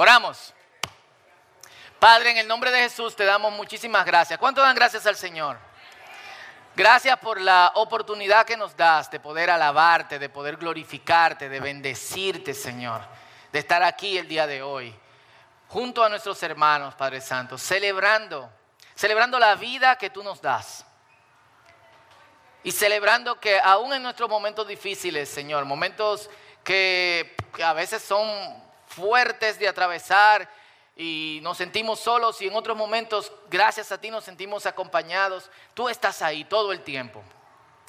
Oramos. Padre, en el nombre de Jesús te damos muchísimas gracias. ¿Cuánto dan gracias al Señor? Gracias por la oportunidad que nos das de poder alabarte, de poder glorificarte, de bendecirte, Señor, de estar aquí el día de hoy, junto a nuestros hermanos, Padre Santo, celebrando, celebrando la vida que tú nos das. Y celebrando que aún en nuestros momentos difíciles, Señor, momentos que, que a veces son fuertes de atravesar, y nos sentimos solos y en otros momentos, gracias a ti, nos sentimos acompañados. Tú estás ahí todo el tiempo.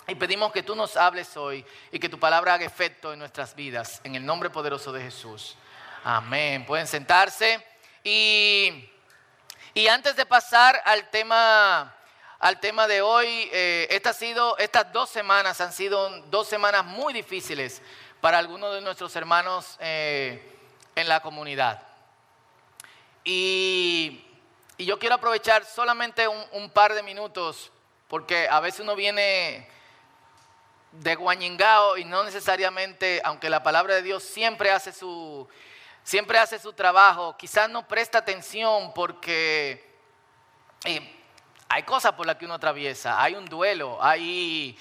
Y pedimos que tú nos hables hoy y que tu palabra haga efecto en nuestras vidas, en el nombre poderoso de Jesús. Amén. Pueden sentarse. Y, y antes de pasar al tema, al tema de hoy, eh, sido, estas dos semanas han sido dos semanas muy difíciles para algunos de nuestros hermanos eh, en la comunidad. Y, yo quiero aprovechar solamente un, par de minutos, porque a veces uno viene de guañingao y no necesariamente, aunque la palabra de Dios siempre hace su, siempre hace su trabajo, quizás no presta atención porque eh, hay cosas por las que uno atraviesa, hay un duelo, hay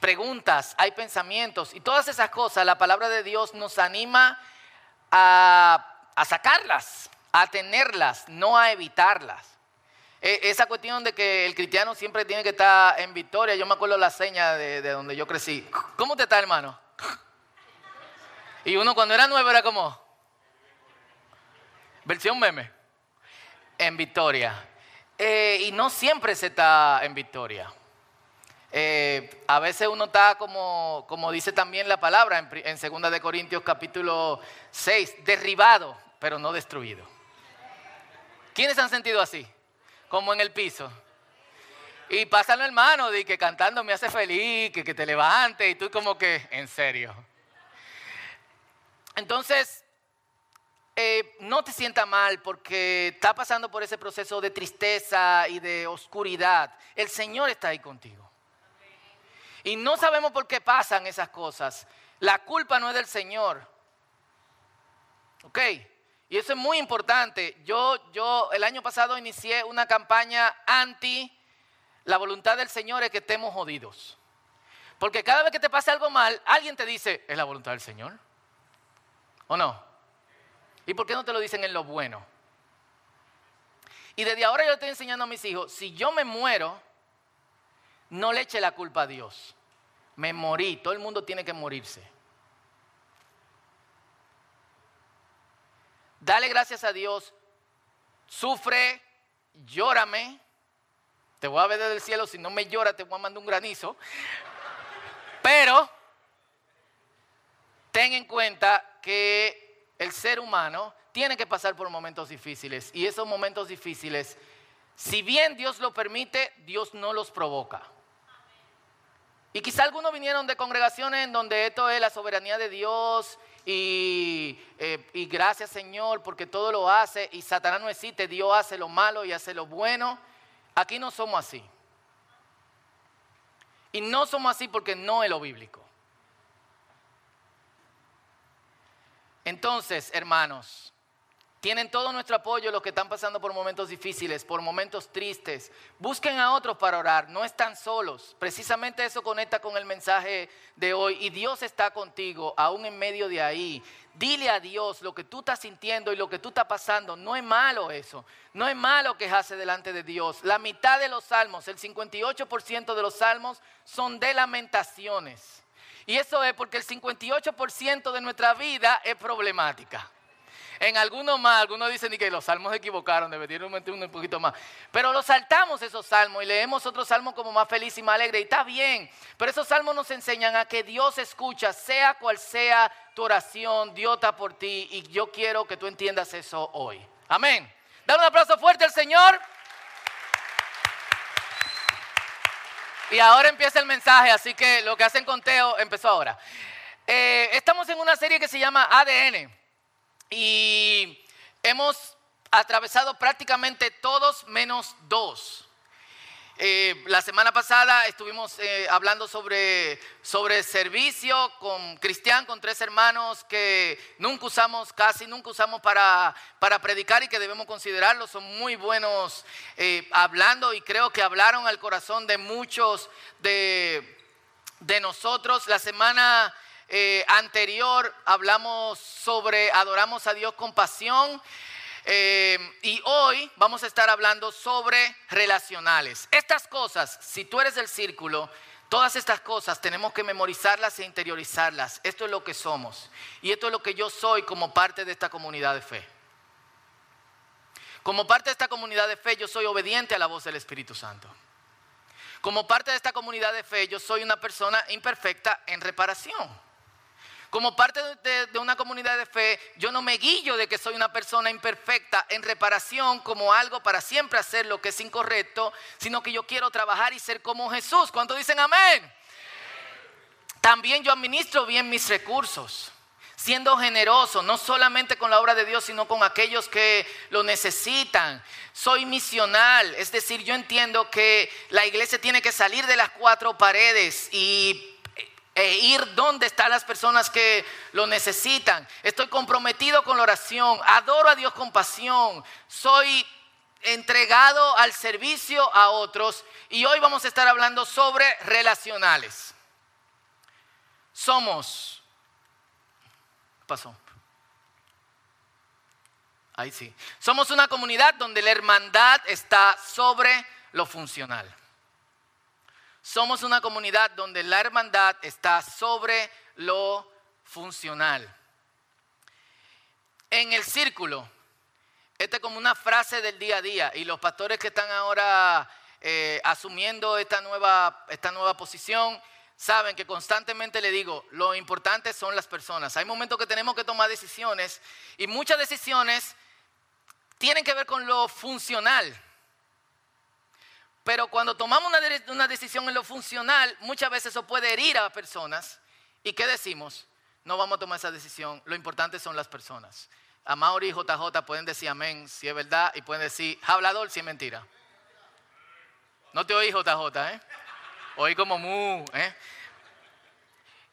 preguntas, hay pensamientos y todas esas cosas, la palabra de Dios nos anima a, sacarlas a tenerlas, no a evitarlas. E, esa cuestión de que el cristiano siempre tiene que estar en victoria, yo me acuerdo la seña de, donde yo crecí. ¿Cómo te está, hermano? Y uno cuando era nuevo era como, versión meme, en victoria. Eh, y no siempre se está en victoria. Eh, a veces uno está como, como dice también la palabra en, en 2 de Corintios capítulo 6, derribado, pero no destruido. ¿Quiénes han sentido así? Como en el piso. Y pásalo hermano, de que cantando me hace feliz, que, que te levante y tú como que, en serio. Entonces, eh, no te sienta mal porque está pasando por ese proceso de tristeza y de oscuridad. El Señor está ahí contigo. Y no sabemos por qué pasan esas cosas. La culpa no es del Señor. ¿Ok? Y eso es muy importante. Yo, yo el año pasado inicié una campaña anti la voluntad del Señor es que estemos jodidos. Porque cada vez que te pase algo mal, alguien te dice, ¿es la voluntad del Señor? ¿O no? ¿Y por qué no te lo dicen en lo bueno? Y desde ahora yo estoy enseñando a mis hijos, si yo me muero, no le eche la culpa a Dios. Me morí, todo el mundo tiene que morirse. Dale gracias a Dios. Sufre, llórame. Te voy a ver desde el cielo. Si no me llora, te voy a mandar un granizo. Pero ten en cuenta que el ser humano tiene que pasar por momentos difíciles. Y esos momentos difíciles, si bien Dios lo permite, Dios no los provoca. Y quizá algunos vinieron de congregaciones en donde esto es la soberanía de Dios eh, y, gracias Señor porque todo lo hace y Satanás no existe, Dios hace lo malo y hace lo bueno. Aquí no somos así. Y no somos así porque no es lo bíblico. Entonces, hermanos, tienen todo nuestro apoyo los que están pasando por momentos difíciles, por momentos tristes. Busquen a otros para orar, no están solos. Precisamente eso conecta con el mensaje de hoy. Y Dios está contigo, aún en medio de ahí. Dile a Dios lo que tú estás sintiendo y lo que tú estás pasando. No es malo eso. No es malo quejarse delante de Dios. La mitad de los salmos, el 58% de los salmos son de lamentaciones. Y eso es porque el 58% de nuestra vida es problemática. En algunos más, algunos dicen que los salmos se equivocaron, deberían meter un poquito más. Pero los saltamos esos salmos y leemos otros salmos como más feliz y más alegre. Y está bien. Pero esos salmos nos enseñan a que Dios escucha, sea cual sea tu oración, Dios está por ti. Y yo quiero que tú entiendas eso hoy. Amén. Dale un aplauso fuerte al Señor. Y ahora empieza el mensaje, así que lo que hacen conteo empezó ahora. Eh, estamos en una serie que se llama ADN. Y hemos atravesado prácticamente todos menos dos. Eh, la semana pasada estuvimos eh, hablando sobre, sobre servicio con Cristian, con tres hermanos que nunca usamos, casi nunca usamos para, para predicar y que debemos considerarlo. Son muy buenos eh, hablando y creo que hablaron al corazón de muchos de, de nosotros. La semana anterior hablamos sobre adoramos a Dios con pasión. Eh, y hoy vamos a estar hablando sobre relacionales. Estas cosas, si tú eres del círculo, todas estas cosas tenemos que memorizarlas e interiorizarlas. Esto es lo que somos. Y esto es lo que yo soy como parte de esta comunidad de fe. Como parte de esta comunidad de fe, yo soy obediente a la voz del Espíritu Santo. Como parte de esta comunidad de fe, yo soy una persona imperfecta en reparación. Como parte de, una comunidad de fe, yo no me guillo de que soy una persona imperfecta en reparación como algo para siempre hacer lo que es incorrecto, sino que yo quiero trabajar y ser como Jesús. ¿Cuántos dicen amén? También yo administro bien mis recursos, siendo generoso, no solamente con la obra de Dios, sino con aquellos que lo necesitan. Soy misional, es decir, yo entiendo que la iglesia tiene que salir de las cuatro paredes y e ir donde están las personas que lo necesitan. Estoy comprometido con la oración, adoro a Dios con pasión, soy entregado al servicio a otros y hoy vamos a estar hablando sobre relacionales. Somos, pasó. Ahí sí. Somos una comunidad donde la hermandad está sobre lo funcional. Somos una comunidad donde la hermandad está sobre lo funcional. En el círculo, esta es como una frase del día a día y los pastores que están ahora eh, asumiendo esta nueva, esta nueva posición saben que constantemente le digo, lo importante son las personas. Hay momentos que tenemos que tomar decisiones y muchas decisiones tienen que ver con lo funcional. Pero cuando tomamos una, decisión en lo funcional, muchas veces eso puede herir a personas. ¿Y qué decimos? No vamos a tomar esa decisión. Lo importante son las personas. A Mauri y JJ pueden decir amén si es verdad y pueden decir hablador si es mentira. No te oí JJ, ¿eh? Oí como mu, ¿eh?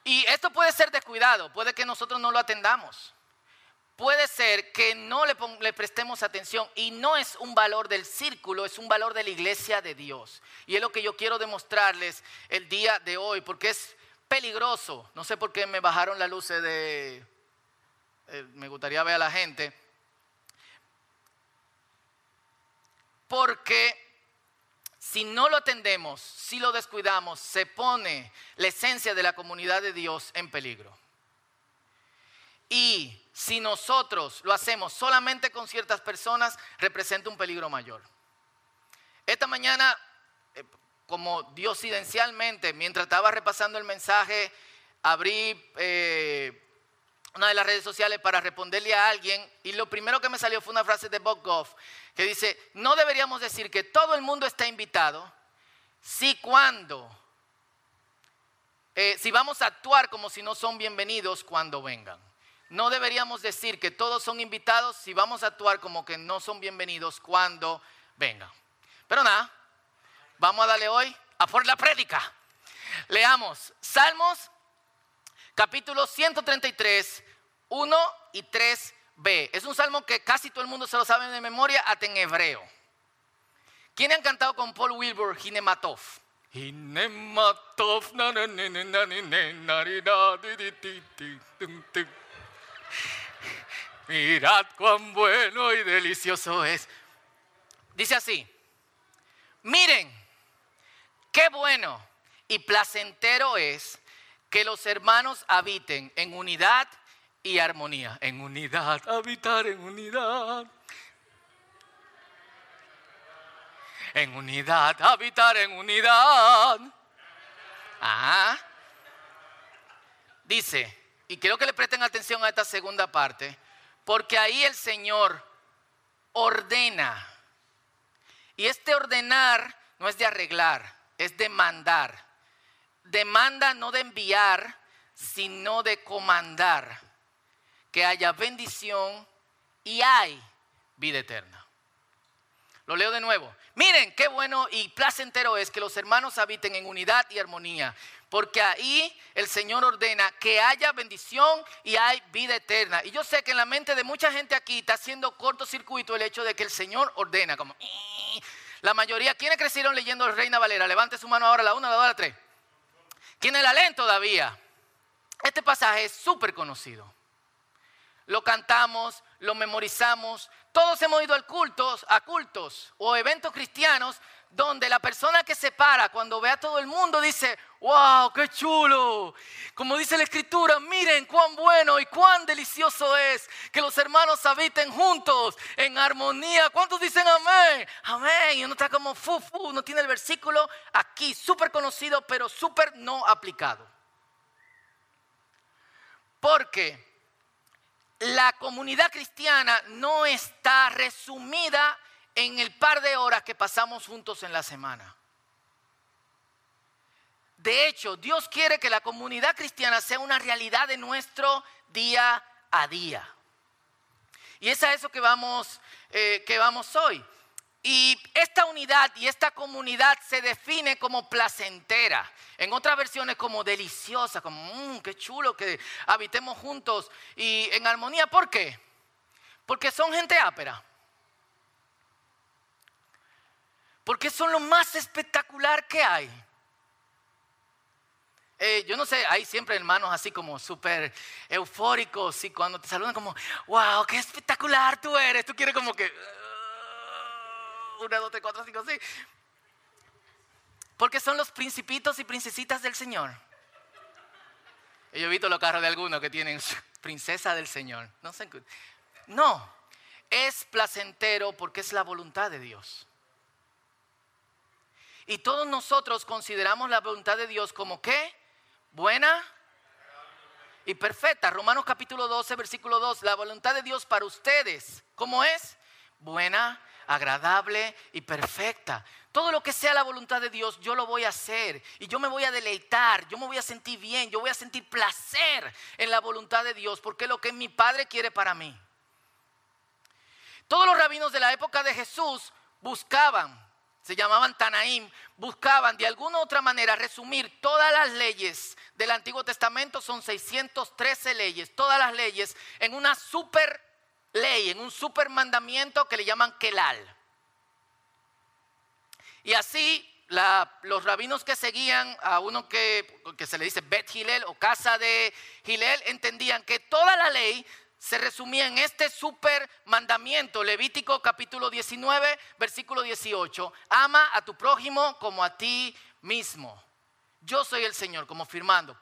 Y esto puede ser descuidado, puede que nosotros no lo atendamos puede ser que no le, prestemos atención y no es un valor del círculo, es un valor de la iglesia de Dios. Y es lo que yo quiero demostrarles el día de hoy, porque es peligroso. No sé por qué me bajaron las luces de... Eh, me gustaría ver a la gente. Porque si no lo atendemos, si lo descuidamos, se pone la esencia de la comunidad de Dios en peligro. Y si nosotros lo hacemos solamente con ciertas personas, representa un peligro mayor. Esta mañana, eh, como diosidencialmente, mientras estaba repasando el mensaje, abrí eh, una de las redes sociales para responderle a alguien y lo primero que me salió fue una frase de Bob Goff que dice, no deberíamos decir que todo el mundo está invitado si cuando, eh, si vamos a actuar como si no son bienvenidos cuando vengan. No deberíamos decir que todos son invitados si vamos a actuar como que no son bienvenidos cuando vengan. Pero nada, vamos a darle hoy a por la prédica. Leamos Salmos capítulo 133, 1 y 3b. Es un salmo que casi todo el mundo se lo sabe de memoria, hasta en hebreo. ¿Quién han cantado con Paul Wilbur, Hinematov? Hinematov, Mirad cuán bueno y delicioso es. Dice así, miren, qué bueno y placentero es que los hermanos habiten en unidad y armonía. En unidad, habitar en unidad. En unidad, habitar en unidad. Ajá. Dice, y quiero que le presten atención a esta segunda parte, porque ahí el Señor ordena. Y este ordenar no es de arreglar, es de mandar. Demanda no de enviar, sino de comandar. Que haya bendición y hay vida eterna. Lo leo de nuevo. Miren qué bueno y placentero es que los hermanos habiten en unidad y armonía, porque ahí el Señor ordena que haya bendición y hay vida eterna. Y yo sé que en la mente de mucha gente aquí está haciendo cortocircuito el hecho de que el Señor ordena, como la mayoría, ¿quiénes crecieron leyendo Reina Valera? Levante su mano ahora, la una, la dos, la tres. ¿Quiénes la leen todavía? Este pasaje es súper conocido. Lo cantamos, lo memorizamos. Todos hemos ido a cultos, a cultos o eventos cristianos donde la persona que se para cuando ve a todo el mundo dice, wow, qué chulo. Como dice la escritura, miren cuán bueno y cuán delicioso es que los hermanos habiten juntos en armonía. ¿Cuántos dicen amén? Amén. Y uno está como fufu, uno tiene el versículo aquí, súper conocido, pero súper no aplicado. Porque la comunidad cristiana no está resumida en el par de horas que pasamos juntos en la semana. De hecho, Dios quiere que la comunidad cristiana sea una realidad de nuestro día a día. Y es a eso que vamos, eh, que vamos hoy. Y esta unidad y esta comunidad se define como placentera. En otras versiones como deliciosa, como mmm, qué chulo que habitemos juntos y en armonía. ¿Por qué? Porque son gente ápera. Porque son lo más espectacular que hay. Eh, yo no sé, hay siempre hermanos así como súper eufóricos y cuando te saludan como, wow, qué espectacular tú eres. Tú quieres como que, una, dos, tres, cuatro, cinco, seis. Porque son los principitos y princesitas del Señor. yo he visto los carros de algunos que tienen princesa del Señor. No, no, es placentero porque es la voluntad de Dios. Y todos nosotros consideramos la voluntad de Dios como qué? Buena y perfecta. Romanos capítulo 12, versículo 2. La voluntad de Dios para ustedes, ¿cómo es? Buena, agradable y perfecta. Todo lo que sea la voluntad de Dios, yo lo voy a hacer. Y yo me voy a deleitar, yo me voy a sentir bien, yo voy a sentir placer en la voluntad de Dios, porque es lo que mi Padre quiere para mí. Todos los rabinos de la época de Jesús buscaban, se llamaban Tanaim, buscaban de alguna u otra manera resumir todas las leyes del Antiguo Testamento, son 613 leyes, todas las leyes en una super ley, en un super mandamiento que le llaman Kelal. Y así los rabinos que seguían a uno que, que se le dice Bet Hillel o casa de Hillel entendían que toda la ley se resumía en este super mandamiento, Levítico capítulo 19, versículo 18. Ama a tu prójimo como a ti mismo. Yo soy el Señor, como firmando.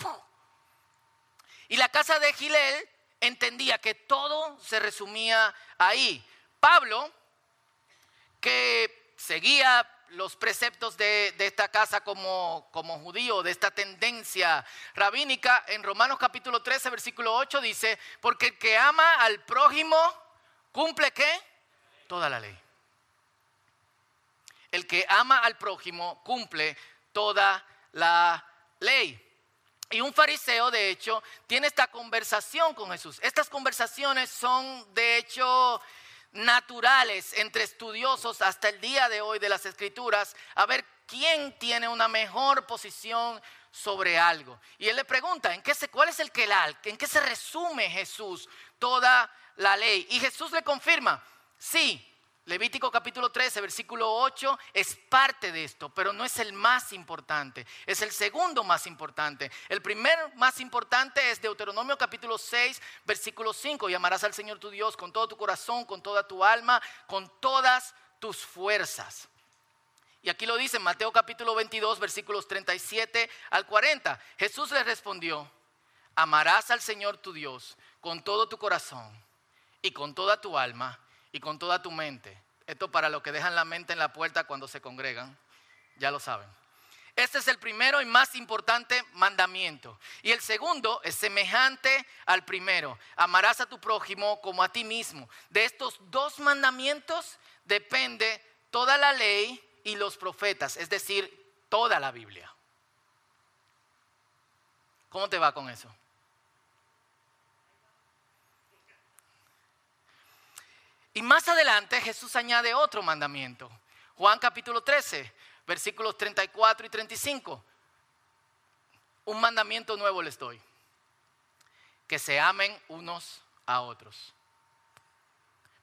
Y la casa de Gilel entendía que todo se resumía ahí. Pablo, que seguía los preceptos de, esta casa como, judío, de esta tendencia rabínica, en Romanos capítulo 13, versículo 8 dice, porque el que ama al prójimo cumple qué? Toda la ley. El que ama al prójimo cumple toda la ley. Y un fariseo, de hecho, tiene esta conversación con Jesús. Estas conversaciones son, de hecho, naturales entre estudiosos hasta el día de hoy de las escrituras, a ver quién tiene una mejor posición sobre algo. Y él le pregunta, ¿en qué se, ¿cuál es el quelal? ¿En qué se resume Jesús toda la ley? Y Jesús le confirma, sí, Levítico capítulo 13, versículo 8 es parte de esto, pero no es el más importante, es el segundo más importante. El primer más importante es Deuteronomio capítulo 6, versículo 5, y amarás al Señor tu Dios con todo tu corazón, con toda tu alma, con todas tus fuerzas. Y aquí lo dice Mateo capítulo 22, versículos 37 al 40. Jesús le respondió, amarás al Señor tu Dios con todo tu corazón y con toda tu alma y con toda tu mente. Esto para los que dejan la mente en la puerta cuando se congregan, ya lo saben. Este es el primero y más importante mandamiento. Y el segundo es semejante al primero. Amarás a tu prójimo como a ti mismo. De estos dos mandamientos depende toda la ley y los profetas, es decir, toda la Biblia. ¿Cómo te va con eso? Y más adelante Jesús añade otro mandamiento. Juan capítulo 13, versículos 34 y 35. Un mandamiento nuevo les doy. Que se amen unos a otros.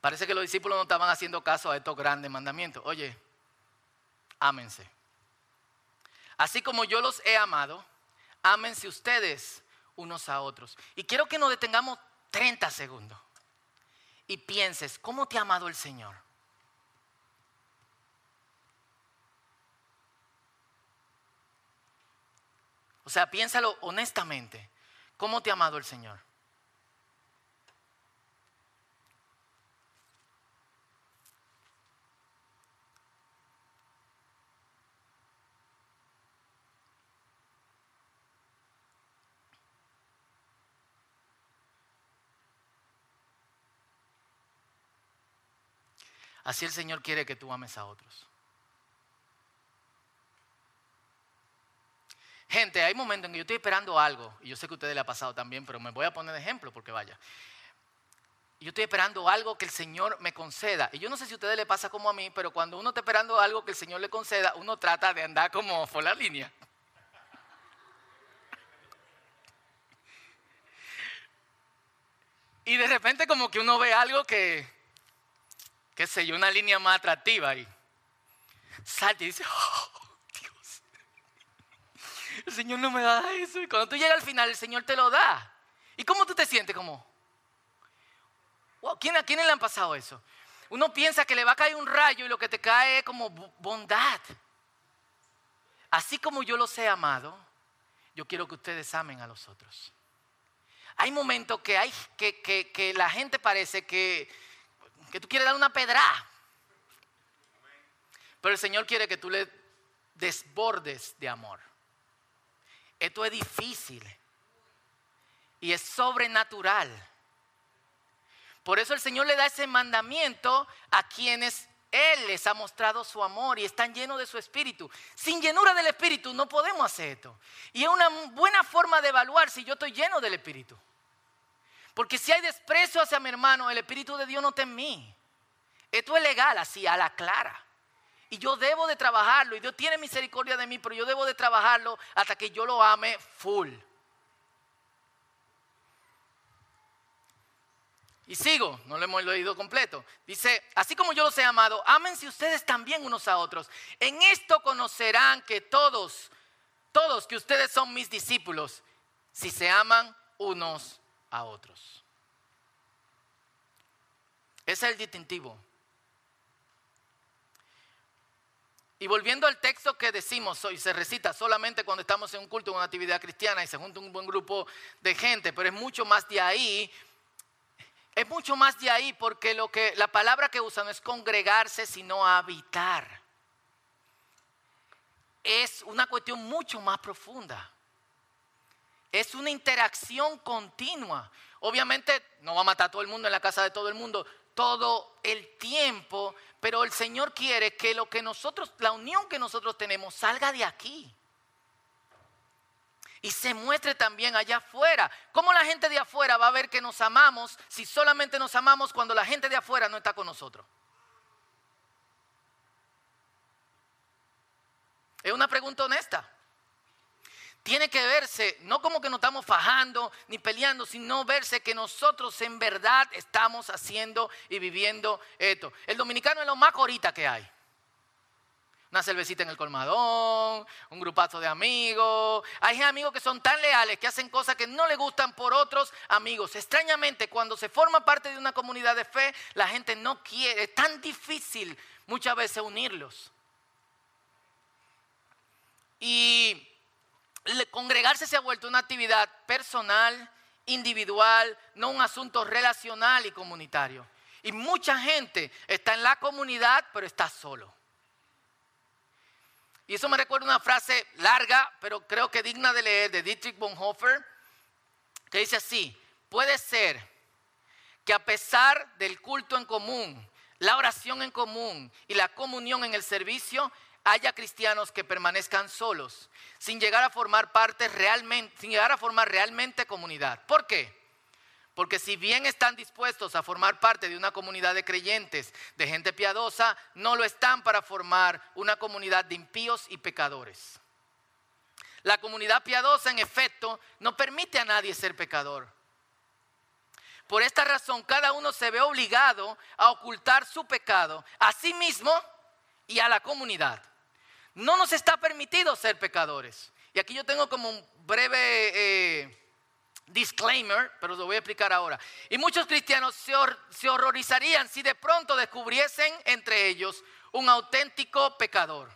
Parece que los discípulos no estaban haciendo caso a estos grandes mandamientos. Oye, ámense. Así como yo los he amado, ámense ustedes unos a otros. Y quiero que nos detengamos 30 segundos y pienses, ¿cómo te ha amado el Señor? O sea, piénsalo honestamente. ¿Cómo te ha amado el Señor? Así el Señor quiere que tú ames a otros. Gente, hay momentos en que yo estoy esperando algo, y yo sé que a ustedes le ha pasado también, pero me voy a poner de ejemplo porque vaya. Yo estoy esperando algo que el Señor me conceda. Y yo no sé si a ustedes le pasa como a mí, pero cuando uno está esperando algo que el Señor le conceda, uno trata de andar como por la línea. Y de repente como que uno ve algo que, qué sé yo, una línea más atractiva y salta y dice, oh, Dios, el Señor no me da eso. Y cuando tú llegas al final, el Señor te lo da. ¿Y cómo tú te sientes? Como, ¿quién, ¿a quién le han pasado eso? Uno piensa que le va a caer un rayo y lo que te cae es como bondad. Así como yo los he amado, yo quiero que ustedes amen a los otros. Hay momentos que, hay, que, que la gente parece que que tú quieres dar una pedra. Pero el Señor quiere que tú le desbordes de amor. Esto es difícil y es sobrenatural. Por eso el Señor le da ese mandamiento a quienes Él les ha mostrado su amor y están llenos de su espíritu. Sin llenura del espíritu no podemos hacer esto. Y es una buena forma de evaluar si yo estoy lleno del espíritu. Porque si hay desprecio hacia mi hermano, el Espíritu de Dios no está en mí. Esto es legal, así, a la clara. Y yo debo de trabajarlo. Y Dios tiene misericordia de mí, pero yo debo de trabajarlo hasta que yo lo ame full. Y sigo, no lo hemos leído completo. Dice, así como yo los he amado, ámense ustedes también unos a otros. En esto conocerán que todos, todos que ustedes son mis discípulos, si se aman unos a otros. Ese es el distintivo. Y volviendo al texto que decimos hoy, se recita solamente cuando estamos en un culto, en una actividad cristiana y se junta un buen grupo de gente, pero es mucho más de ahí. Es mucho más de ahí porque lo que la palabra que usan no es congregarse, sino habitar. Es una cuestión mucho más profunda. Es una interacción continua. Obviamente no va a matar a todo el mundo en la casa de todo el mundo todo el tiempo, pero el Señor quiere que lo que nosotros, la unión que nosotros tenemos salga de aquí. Y se muestre también allá afuera. ¿Cómo la gente de afuera va a ver que nos amamos si solamente nos amamos cuando la gente de afuera no está con nosotros? Es una pregunta honesta tiene que verse, no como que nos estamos fajando ni peleando, sino verse que nosotros en verdad estamos haciendo y viviendo esto. El dominicano es lo más corita que hay. Una cervecita en el colmadón, un grupazo de amigos. Hay amigos que son tan leales que hacen cosas que no le gustan por otros amigos. Extrañamente, cuando se forma parte de una comunidad de fe, la gente no quiere. Es tan difícil muchas veces unirlos. Y congregarse se ha vuelto una actividad personal, individual, no un asunto relacional y comunitario. Y mucha gente está en la comunidad, pero está solo. Y eso me recuerda una frase larga, pero creo que digna de leer, de Dietrich Bonhoeffer, que dice así, puede ser que a pesar del culto en común, la oración en común y la comunión en el servicio, haya cristianos que permanezcan solos, sin llegar a formar parte realmente, sin llegar a formar realmente comunidad. ¿Por qué? Porque si bien están dispuestos a formar parte de una comunidad de creyentes, de gente piadosa, no lo están para formar una comunidad de impíos y pecadores. La comunidad piadosa, en efecto, no permite a nadie ser pecador. Por esta razón, cada uno se ve obligado a ocultar su pecado a sí mismo y a la comunidad. No nos está permitido ser pecadores. Y aquí yo tengo como un breve eh, disclaimer, pero lo voy a explicar ahora. Y muchos cristianos se horrorizarían si de pronto descubriesen entre ellos un auténtico pecador.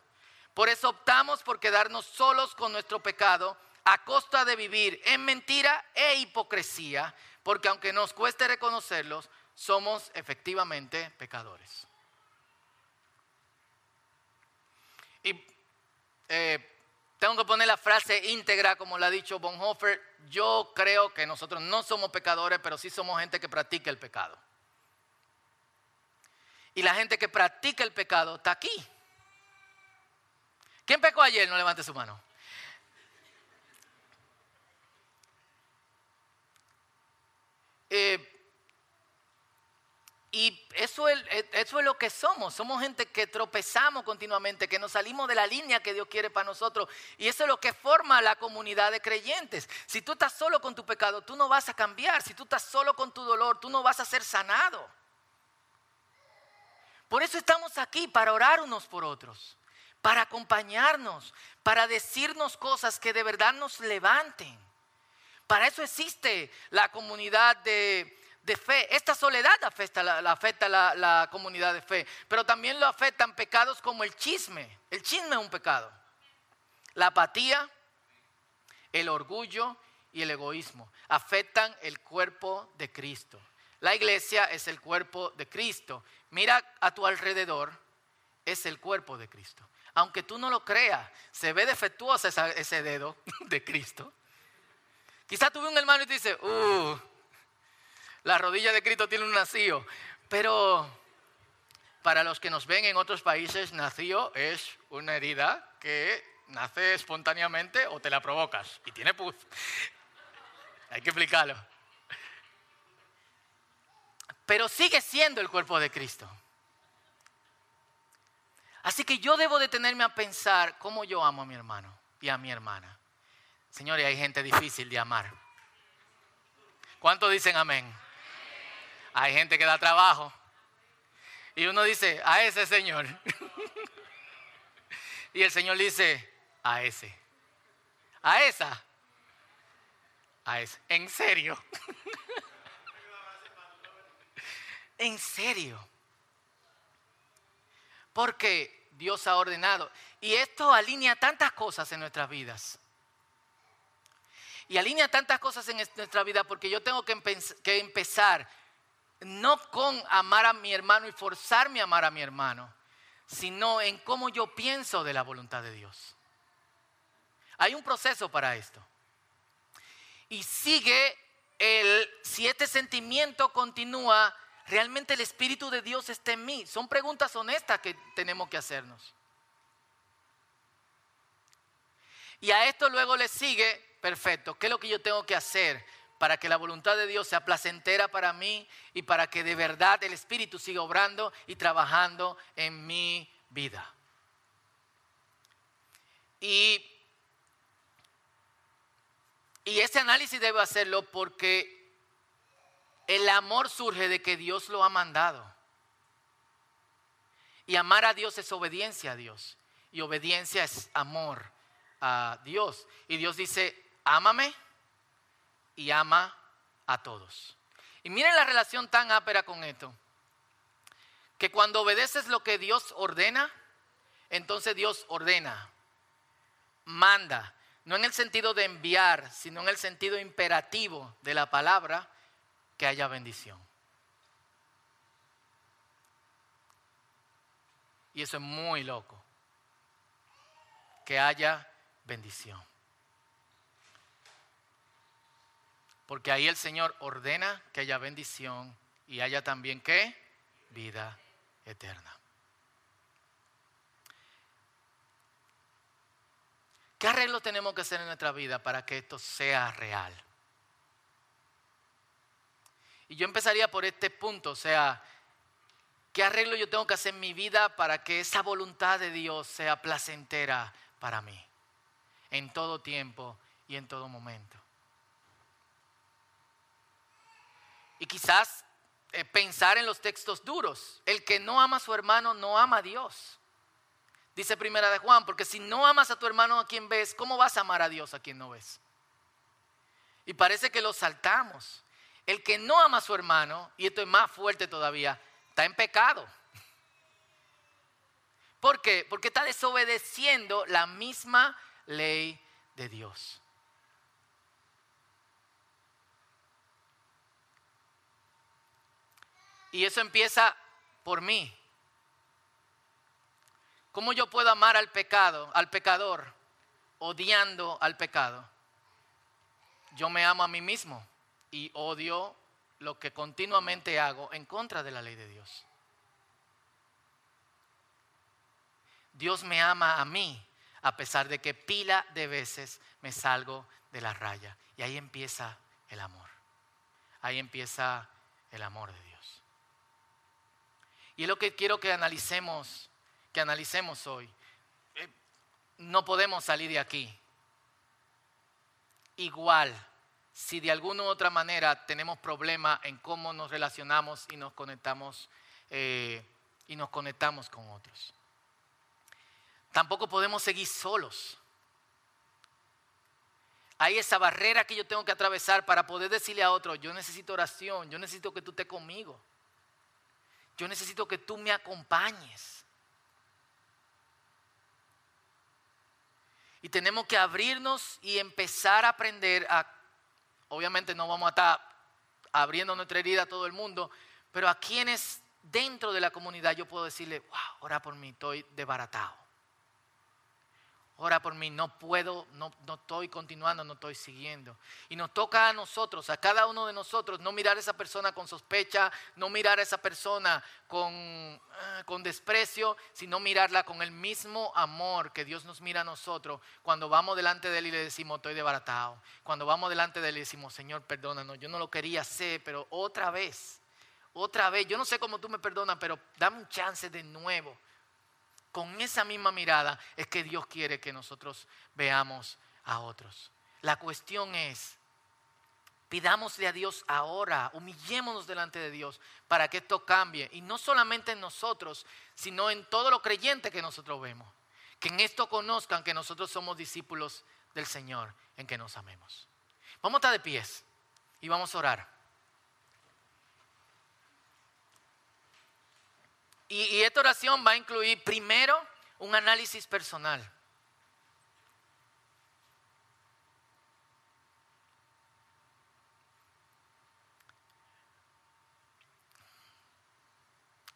Por eso optamos por quedarnos solos con nuestro pecado a costa de vivir en mentira e hipocresía, porque aunque nos cueste reconocerlos, somos efectivamente pecadores. Y eh, tengo que poner la frase íntegra, como lo ha dicho Bonhoeffer. Yo creo que nosotros no somos pecadores, pero sí somos gente que practica el pecado. Y la gente que practica el pecado está aquí. ¿Quién pecó ayer? No levante su mano. Eh, y eso es, eso es lo que somos. Somos gente que tropezamos continuamente, que nos salimos de la línea que Dios quiere para nosotros. Y eso es lo que forma la comunidad de creyentes. Si tú estás solo con tu pecado, tú no vas a cambiar. Si tú estás solo con tu dolor, tú no vas a ser sanado. Por eso estamos aquí, para orar unos por otros, para acompañarnos, para decirnos cosas que de verdad nos levanten. Para eso existe la comunidad de de fe. Esta soledad afecta, la, la comunidad de fe, pero también lo afectan pecados como el chisme. El chisme es un pecado. La apatía, el orgullo y el egoísmo afectan el cuerpo de Cristo. La iglesia es el cuerpo de Cristo. Mira a tu alrededor, es el cuerpo de Cristo. Aunque tú no lo creas, se ve defectuoso ese dedo de Cristo. Quizás tuve un hermano y te dice, uh, la rodilla de Cristo tiene un nacido. Pero para los que nos ven en otros países, nacido es una herida que nace espontáneamente o te la provocas y tiene pus. Hay que explicarlo. Pero sigue siendo el cuerpo de Cristo. Así que yo debo detenerme a pensar cómo yo amo a mi hermano y a mi hermana. Señores, hay gente difícil de amar. ¿Cuántos dicen amén? Hay gente que da trabajo. Y uno dice, a ese Señor. y el Señor dice, a ese. A esa. A ese. En serio. en serio. Porque Dios ha ordenado. Y esto alinea tantas cosas en nuestras vidas. Y alinea tantas cosas en nuestra vida porque yo tengo que, que empezar no con amar a mi hermano y forzarme a amar a mi hermano, sino en cómo yo pienso de la voluntad de Dios. Hay un proceso para esto. Y sigue el, si este sentimiento continúa, realmente el Espíritu de Dios está en mí. Son preguntas honestas que tenemos que hacernos. Y a esto luego le sigue, perfecto, ¿qué es lo que yo tengo que hacer para que la voluntad de Dios sea placentera para mí y para que de verdad el Espíritu siga obrando y trabajando en mi vida. Y, y ese análisis debo hacerlo porque el amor surge de que Dios lo ha mandado. Y amar a Dios es obediencia a Dios. Y obediencia es amor a Dios. Y Dios dice, ámame y ama a todos. Y miren la relación tan ápera con esto. Que cuando obedeces lo que Dios ordena, entonces Dios ordena, manda, no en el sentido de enviar, sino en el sentido imperativo de la palabra, que haya bendición. Y eso es muy loco. Que haya bendición. Porque ahí el Señor ordena que haya bendición y haya también qué? Vida eterna. ¿Qué arreglo tenemos que hacer en nuestra vida para que esto sea real? Y yo empezaría por este punto, o sea, ¿qué arreglo yo tengo que hacer en mi vida para que esa voluntad de Dios sea placentera para mí? En todo tiempo y en todo momento. Y quizás eh, pensar en los textos duros. El que no ama a su hermano no ama a Dios. Dice primera de Juan, porque si no amas a tu hermano a quien ves, ¿cómo vas a amar a Dios a quien no ves? Y parece que lo saltamos. El que no ama a su hermano, y esto es más fuerte todavía, está en pecado. ¿Por qué? Porque está desobedeciendo la misma ley de Dios. Y eso empieza por mí. ¿Cómo yo puedo amar al pecado, al pecador, odiando al pecado? Yo me amo a mí mismo y odio lo que continuamente hago en contra de la ley de Dios. Dios me ama a mí a pesar de que pila de veces me salgo de la raya. Y ahí empieza el amor. Ahí empieza el amor de Dios. Y es lo que quiero que analicemos, que analicemos hoy. Eh, no podemos salir de aquí. Igual, si de alguna u otra manera tenemos problemas en cómo nos relacionamos y nos conectamos eh, y nos conectamos con otros. Tampoco podemos seguir solos. Hay esa barrera que yo tengo que atravesar para poder decirle a otro, yo necesito oración, yo necesito que tú estés conmigo yo necesito que tú me acompañes. Y tenemos que abrirnos y empezar a aprender a, obviamente no vamos a estar abriendo nuestra herida a todo el mundo, pero a quienes dentro de la comunidad yo puedo decirle, wow, ora por mí, estoy desbaratado. Ora por mí, no puedo, no, no, estoy continuando, no estoy siguiendo. Y nos toca a nosotros, a cada uno de nosotros, no mirar a esa persona con sospecha, no mirar a esa persona con, ah, con desprecio, sino mirarla con el mismo amor que Dios nos mira a nosotros cuando vamos delante de Él y le decimos, estoy desbaratado. Cuando vamos delante de Él y decimos, Señor, perdónanos, yo no lo quería hacer, pero otra vez, otra vez, yo no sé cómo tú me perdonas, pero dame un chance de nuevo con esa misma mirada es que Dios quiere que nosotros veamos a otros. La cuestión es, pidámosle a Dios ahora, humillémonos delante de Dios para que esto cambie. Y no solamente en nosotros, sino en todo lo creyente que nosotros vemos. Que en esto conozcan que nosotros somos discípulos del Señor, en que nos amemos. Vamos a estar de pies y vamos a orar. Y, esta oración va a incluir primero un análisis personal.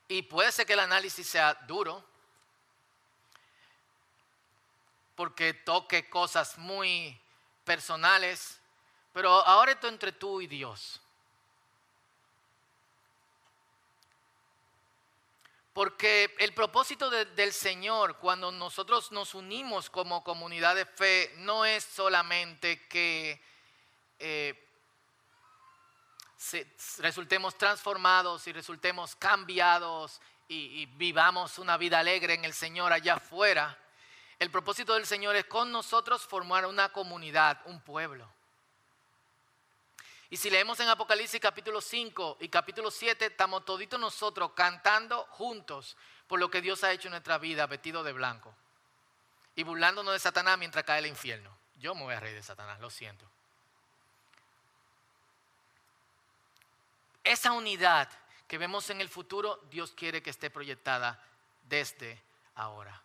Y puede ser que el análisis sea duro, porque toque cosas muy personales, pero ahora esto entre tú y Dios. Porque el propósito del Señor cuando nosotros nos unimos como comunidad de fe no es solamente que eh, resultemos transformados y resultemos cambiados y, y vivamos una vida alegre en el Señor allá afuera. El propósito del Señor es con nosotros formar una comunidad, un pueblo. Y si leemos en Apocalipsis capítulo 5 y capítulo 7, estamos toditos nosotros cantando juntos por lo que Dios ha hecho en nuestra vida, vestido de blanco. Y burlándonos de Satanás mientras cae el infierno. Yo me voy a reír de Satanás, lo siento. Esa unidad que vemos en el futuro, Dios quiere que esté proyectada desde ahora.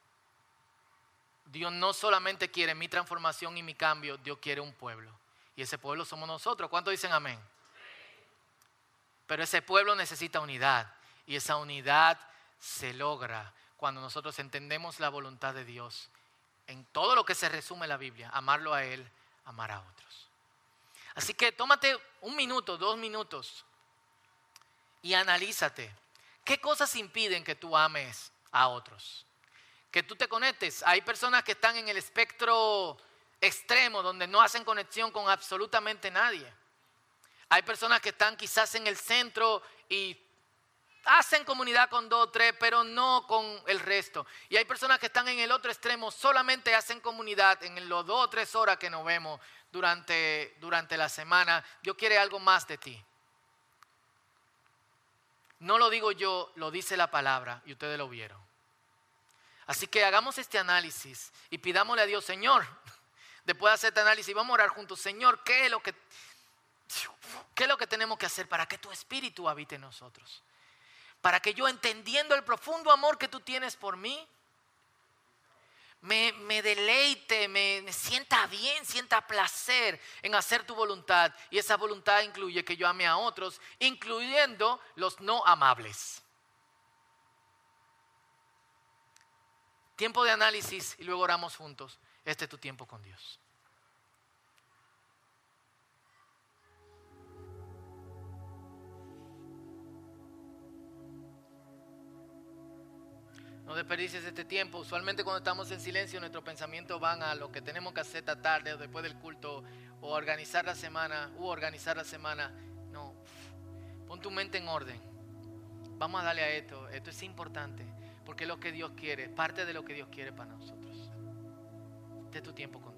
Dios no solamente quiere mi transformación y mi cambio, Dios quiere un pueblo. Y ese pueblo somos nosotros. ¿Cuántos dicen amén? Pero ese pueblo necesita unidad. Y esa unidad se logra cuando nosotros entendemos la voluntad de Dios en todo lo que se resume la Biblia. Amarlo a Él, amar a otros. Así que tómate un minuto, dos minutos y analízate. ¿Qué cosas impiden que tú ames a otros? Que tú te conectes. Hay personas que están en el espectro extremo donde no hacen conexión con absolutamente nadie. Hay personas que están quizás en el centro y hacen comunidad con dos o tres, pero no con el resto. Y hay personas que están en el otro extremo, solamente hacen comunidad en los dos o tres horas que nos vemos durante, durante la semana. Dios quiere algo más de ti. No lo digo yo, lo dice la palabra y ustedes lo vieron. Así que hagamos este análisis y pidámosle a Dios, Señor, después de hacer este análisis, vamos a orar juntos, Señor, ¿qué es lo que, qué es lo que tenemos que hacer para que tu espíritu habite en nosotros? Para que yo entendiendo el profundo amor que tú tienes por mí, me, deleite, me, sienta bien, sienta placer en hacer tu voluntad. Y esa voluntad incluye que yo ame a otros, incluyendo los no amables. Tiempo de análisis y luego oramos juntos. Este es tu tiempo con Dios. No desperdicies este tiempo. Usualmente cuando estamos en silencio nuestros pensamientos van a lo que tenemos que hacer esta tarde o después del culto o organizar la semana u organizar la semana. No, pon tu mente en orden. Vamos a darle a esto. Esto es importante porque es lo que Dios quiere, parte de lo que Dios quiere para nosotros. De tu tiempo con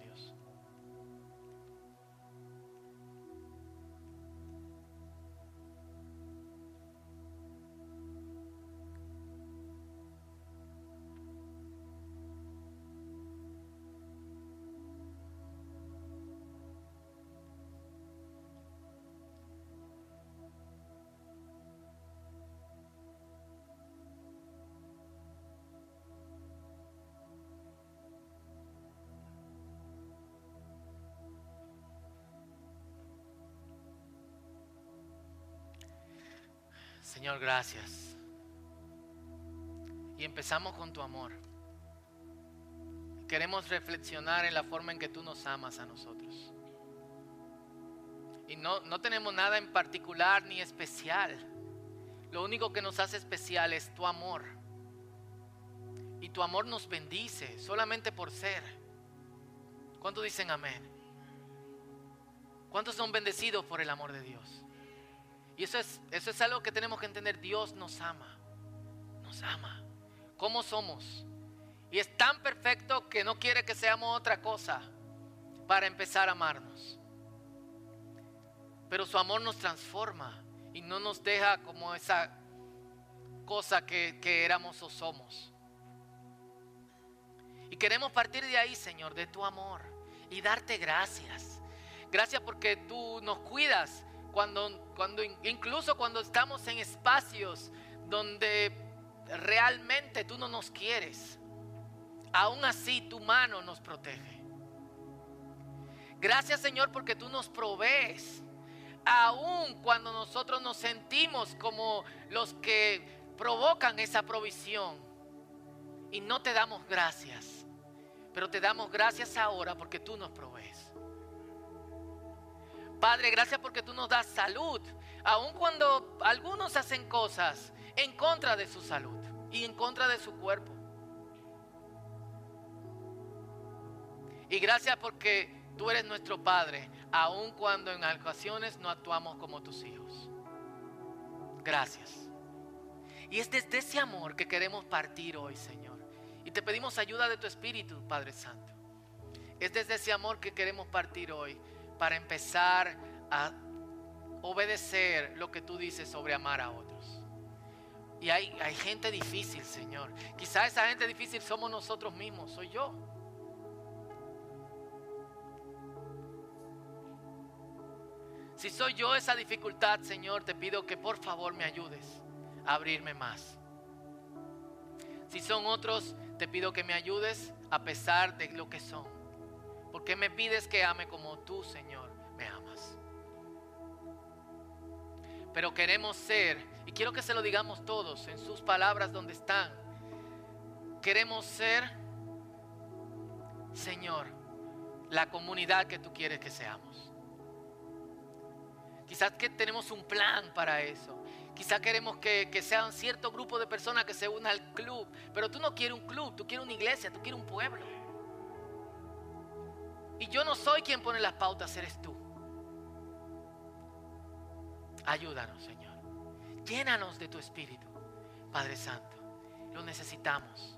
Señor, gracias. Y empezamos con tu amor. Queremos reflexionar en la forma en que tú nos amas a nosotros. Y no, no tenemos nada en particular ni especial. Lo único que nos hace especial es tu amor. Y tu amor nos bendice solamente por ser. ¿Cuántos dicen amén? ¿Cuántos son bendecidos por el amor de Dios? Y eso es, eso es algo que tenemos que entender. Dios nos ama. Nos ama. ¿Cómo somos? Y es tan perfecto que no quiere que seamos otra cosa para empezar a amarnos. Pero su amor nos transforma y no nos deja como esa cosa que, que éramos o somos. Y queremos partir de ahí, Señor, de tu amor y darte gracias. Gracias porque tú nos cuidas cuando, cuando, incluso cuando estamos en espacios donde realmente tú no nos quieres, aún así tu mano nos protege. Gracias Señor porque tú nos provees, aún cuando nosotros nos sentimos como los que provocan esa provisión y no te damos gracias, pero te damos gracias ahora porque tú nos provees. Padre, gracias porque tú nos das salud, aun cuando algunos hacen cosas en contra de su salud y en contra de su cuerpo. Y gracias porque tú eres nuestro Padre, aun cuando en ocasiones no actuamos como tus hijos. Gracias. Y es desde ese amor que queremos partir hoy, Señor. Y te pedimos ayuda de tu Espíritu, Padre Santo. Es desde ese amor que queremos partir hoy para empezar a obedecer lo que tú dices sobre amar a otros. Y hay, hay gente difícil, Señor. Quizá esa gente difícil somos nosotros mismos, soy yo. Si soy yo esa dificultad, Señor, te pido que por favor me ayudes a abrirme más. Si son otros, te pido que me ayudes a pesar de lo que son. Porque me pides que ame como tú, Señor, me amas. Pero queremos ser, y quiero que se lo digamos todos en sus palabras donde están, queremos ser, Señor, la comunidad que tú quieres que seamos. Quizás que tenemos un plan para eso. Quizás queremos que, que, sea un cierto grupo de personas que se una al club. Pero tú no quieres un club, tú quieres una iglesia, tú quieres un pueblo. Y yo no soy quien pone las pautas, eres tú. Ayúdanos, Señor. Llénanos de tu Espíritu, Padre Santo. Lo necesitamos.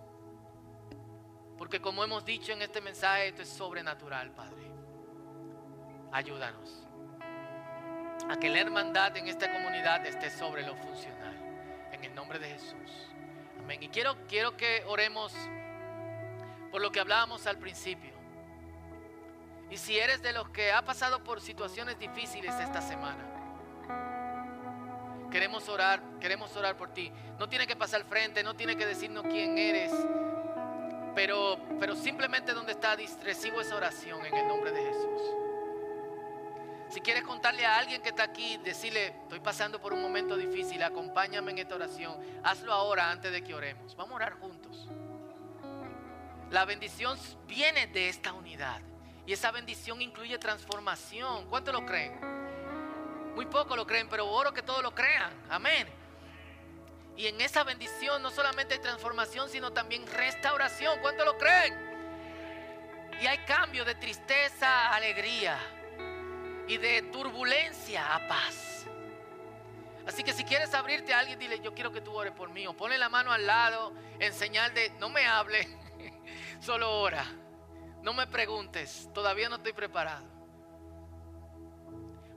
Porque como hemos dicho en este mensaje, esto es sobrenatural, Padre. Ayúdanos a que la hermandad en esta comunidad esté sobre lo funcional. En el nombre de Jesús. Amén. Y quiero, quiero que oremos por lo que hablábamos al principio. Y si eres de los que ha pasado por situaciones difíciles esta semana, queremos orar, queremos orar por ti. No tiene que pasar frente, no tiene que decirnos quién eres, pero, pero simplemente donde está, recibo esa oración en el nombre de Jesús. Si quieres contarle a alguien que está aquí, decirle, estoy pasando por un momento difícil, acompáñame en esta oración. Hazlo ahora antes de que oremos. Vamos a orar juntos. La bendición viene de esta unidad. Y esa bendición incluye transformación. ¿Cuántos lo creen? Muy poco lo creen, pero oro que todos lo crean. Amén. Y en esa bendición no solamente hay transformación, sino también restauración. ¿Cuántos lo creen? Y hay cambio de tristeza a alegría y de turbulencia a paz. Así que si quieres abrirte a alguien, dile, yo quiero que tú ores por mí. O ponle la mano al lado en señal de, no me hable, solo ora. No me preguntes, todavía no estoy preparado.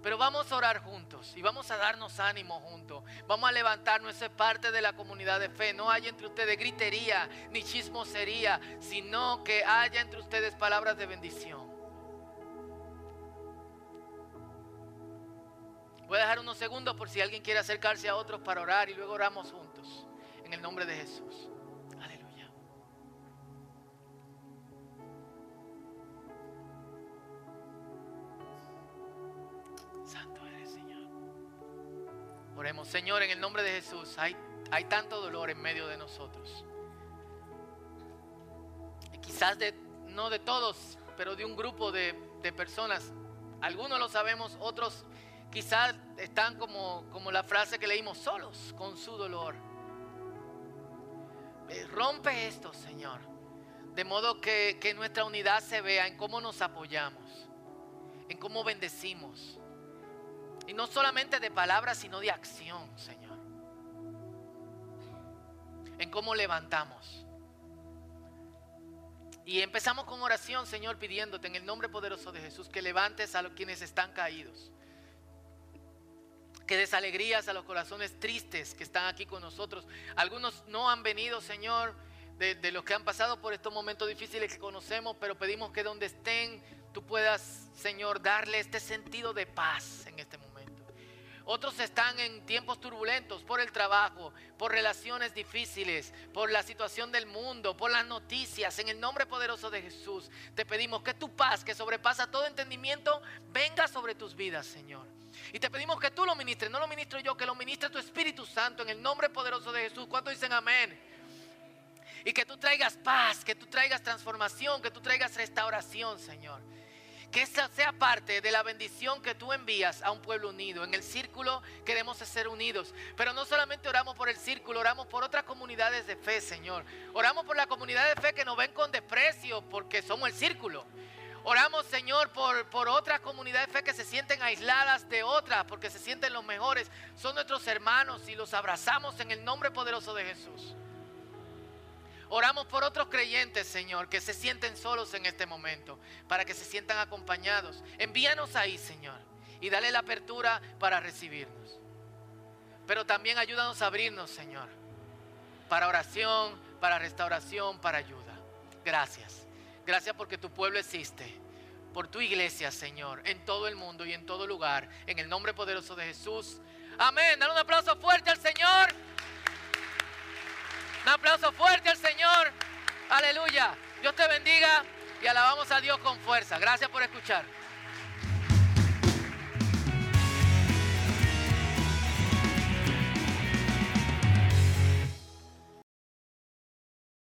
Pero vamos a orar juntos y vamos a darnos ánimo juntos. Vamos a levantarnos, esa parte de la comunidad de fe. No hay entre ustedes gritería ni chismosería, sino que haya entre ustedes palabras de bendición. Voy a dejar unos segundos por si alguien quiere acercarse a otros para orar y luego oramos juntos. En el nombre de Jesús. Santo eres, Señor. Oremos, Señor, en el nombre de Jesús. Hay, hay tanto dolor en medio de nosotros. Y quizás de, no de todos, pero de un grupo de, personas. Algunos lo sabemos, otros Quizás están como, como la frase que leímos, solos con su dolor. Eh, rompe esto, Señor. De modo que, que nuestra unidad se vea en cómo nos apoyamos, en cómo bendecimos. Y no solamente de palabras, sino de acción, Señor. En cómo levantamos. Y empezamos con oración, Señor, pidiéndote en el nombre poderoso de Jesús que levantes a los quienes están caídos que des alegrías a los corazones tristes que están aquí con nosotros. Algunos no han venido, Señor, de, los que han pasado por estos momentos difíciles que conocemos, pero pedimos que donde estén tú puedas, Señor, darle este sentido de paz. Otros están en tiempos turbulentos por el trabajo, por relaciones difíciles, por la situación del mundo, por las noticias. En el nombre poderoso de Jesús, te pedimos que tu paz, que sobrepasa todo entendimiento, venga sobre tus vidas, Señor. Y te pedimos que tú lo ministres, no lo ministro yo, que lo ministre tu Espíritu Santo en el nombre poderoso de Jesús. ¿Cuántos dicen amén? Y que tú traigas paz, que tú traigas transformación, que tú traigas restauración, Señor. Que esa sea parte de la bendición que tú envías a un pueblo unido. En el círculo queremos ser unidos. Pero no solamente oramos por el círculo, oramos por otras comunidades de fe, Señor. Oramos por la comunidad de fe que nos ven con desprecio porque somos el círculo. Oramos, Señor, por, por otras comunidades de fe que se sienten aisladas de otras porque se sienten los mejores. Son nuestros hermanos y los abrazamos en el nombre poderoso de Jesús. Oramos por otros creyentes, Señor, que se sienten solos en este momento, para que se sientan acompañados. Envíanos ahí, Señor, y dale la apertura para recibirnos. Pero también ayúdanos a abrirnos, Señor, para oración, para restauración, para ayuda. Gracias. Gracias porque tu pueblo existe. Por tu iglesia, Señor, en todo el mundo y en todo lugar. En el nombre poderoso de Jesús. Amén. Dale un aplauso fuerte al Señor. Un aplauso fuerte al Señor. Aleluya. Dios te bendiga y alabamos a Dios con fuerza. Gracias por escuchar.